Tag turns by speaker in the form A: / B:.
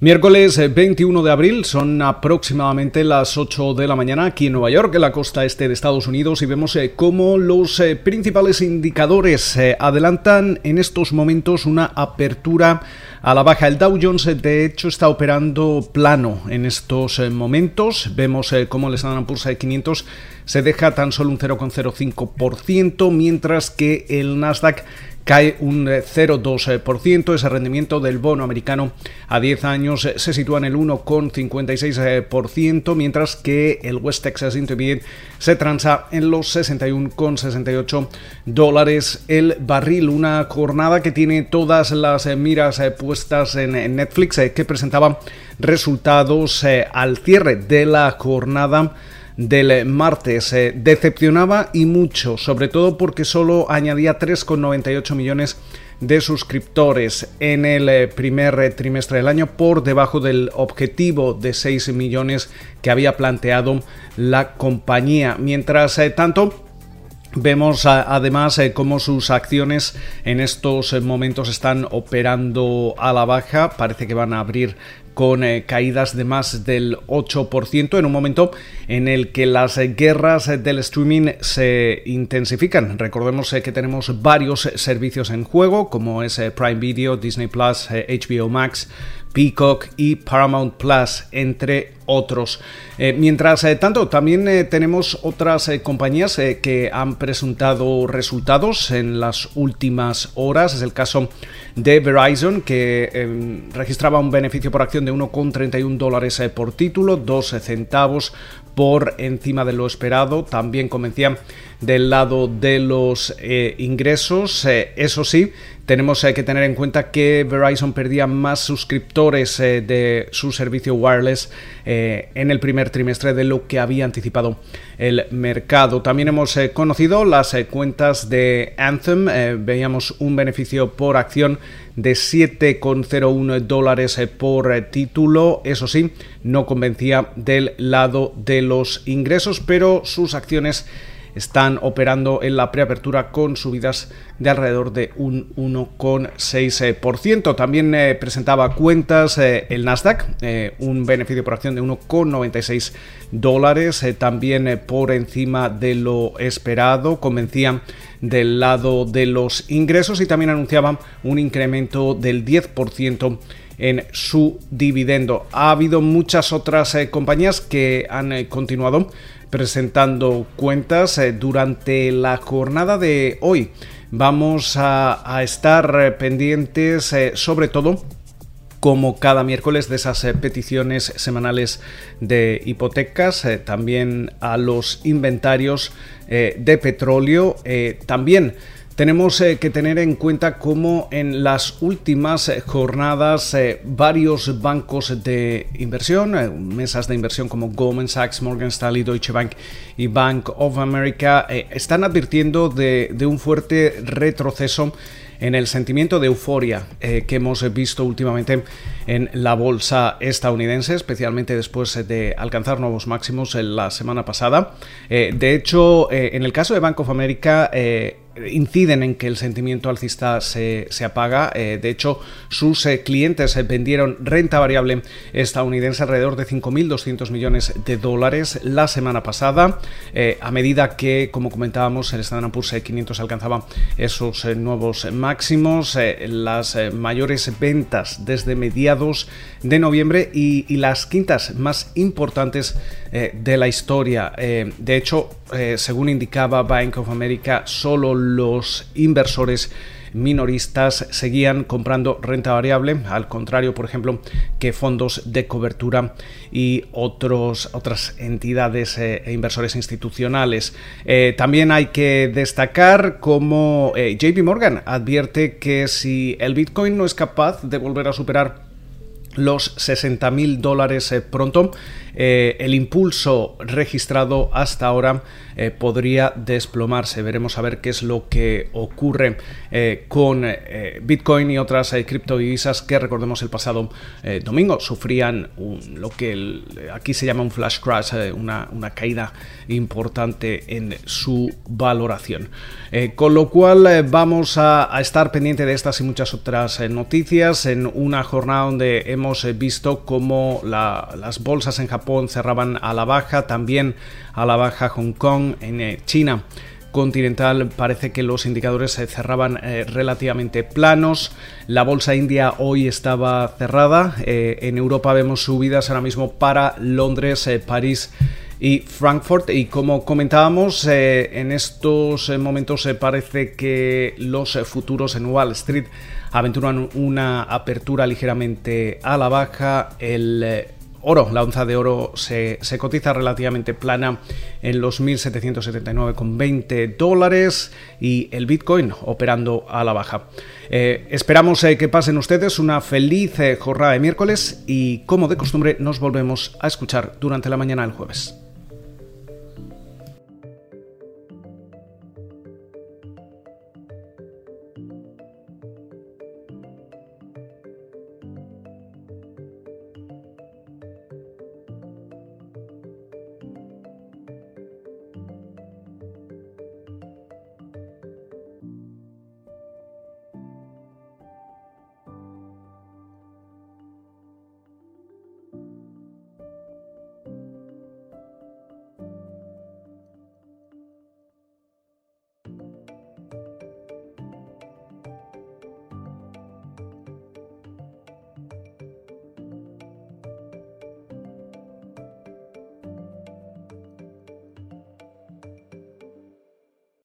A: Miércoles 21 de abril, son aproximadamente las 8 de la mañana aquí en Nueva York, en la costa este de Estados Unidos, y vemos eh, cómo los eh, principales indicadores eh, adelantan en estos momentos una apertura a la baja. El Dow Jones, de hecho, está operando plano en estos momentos. Vemos cómo el Standard Poor's 500 se deja tan solo un 0,05%, mientras que el Nasdaq cae un 0,2%. Eh, Ese rendimiento del bono americano a 10 años eh, se sitúa en el 1,56%, mientras que el West Texas Intermediate se transa en los 61,68 dólares el barril. Una jornada que tiene todas las eh, miras puestas en Netflix, que presentaba resultados al cierre de la jornada del martes. se decepcionaba y mucho, sobre todo porque solo añadía 3,98 millones de suscriptores en el eh, primer eh, trimestre del año por debajo del objetivo de 6 millones que había planteado la compañía. Mientras eh, tanto, Vemos además cómo sus acciones en estos momentos están operando a la baja. Parece que van a abrir con eh, caídas de más del 8% en un momento en el que las guerras del streaming se intensifican. Recordemos eh, que tenemos varios servicios en juego como es eh, Prime Video, Disney Plus, HBO Max, Peacock y Paramount Plus, entre otros. Eh, mientras eh, tanto, también eh, tenemos otras compañías que han presentado resultados en las últimas horas. Es el caso de Verizon, que em, registraba un beneficio por acción de 1,31 dólares por título, 12 centavos por encima de lo esperado. También convencía del lado de los ingresos. eso sí, tenemos que tener en cuenta que Verizon perdía más suscriptores de su servicio wireless eh, en el primer trimestre de lo que había anticipado el mercado. También hemos eh, conocido las eh, cuentas de Anthem. veíamos un beneficio por acción de 7,01 dólares por título. Eso sí, no convencía del lado de los ingresos, pero sus acciones están operando en la preapertura con subidas de alrededor de un 1,6%. También eh, presentaba cuentas eh, el Nasdaq, eh, un beneficio por acción de 1,96 dólares, también por encima de lo esperado. Convencían del lado de los ingresos y también anunciaban un incremento del 10% en su dividendo. Ha habido muchas otras compañías que han continuado presentando cuentas eh, durante la jornada de hoy. Vamos a, estar eh, pendientes eh, sobre todo como cada miércoles de esas peticiones semanales de hipotecas, también a los inventarios de petróleo, también tenemos eh, que tener en cuenta cómo en las últimas eh, jornadas eh, varios bancos de inversión, mesas de inversión como Goldman Sachs, Morgan Stanley, Deutsche Bank y Bank of America están advirtiendo de, un fuerte retroceso en el sentimiento de euforia que hemos visto últimamente en la bolsa estadounidense, especialmente después de alcanzar nuevos máximos la semana pasada. de hecho, en el caso de Bank of America, inciden en que el sentimiento alcista se, apaga. Eh, de hecho, sus eh, clientes eh, vendieron renta variable estadounidense alrededor de 5.200 millones de dólares la semana pasada, a medida que, como comentábamos, el Standard Poor's 500 alcanzaba esos nuevos máximos, las mayores ventas desde mediados de noviembre y, y las quintas más importantes de la historia. de hecho, según indicaba Bank of America, solo los inversores minoristas seguían comprando renta variable, al contrario, por ejemplo, que fondos de cobertura y otros, otras entidades eh, e inversores institucionales. Eh, también hay que destacar cómo eh, JP Morgan advierte que si el Bitcoin no es capaz de volver a superar los 60 mil dólares pronto, el impulso registrado hasta ahora podría desplomarse. Veremos a ver qué es lo que ocurre con Bitcoin y otras criptodivisas que recordemos el pasado domingo sufrían lo que aquí se llama un flash crash, una, caída importante en su valoración. Eh, con lo cual eh, vamos a, estar pendiente de estas y muchas otras eh, noticias en una jornada donde hemos visto cómo las bolsas en Japón cerraban a la baja, también a la baja Hong Kong, en China continental parece que los indicadores se cerraban relativamente planos. La bolsa india hoy estaba cerrada. en Europa vemos subidas ahora mismo para Londres, París y Frankfurt. Y como comentábamos, eh, en estos eh, momentos parece que los eh, futuros en Wall Street aventuran una apertura ligeramente a la baja. El oro, la onza de oro se, cotiza relativamente plana en los 1.779,20 dólares y el Bitcoin operando a la baja. esperamos que pasen ustedes una feliz jornada de miércoles y como de costumbre nos volvemos a escuchar durante la mañana del jueves.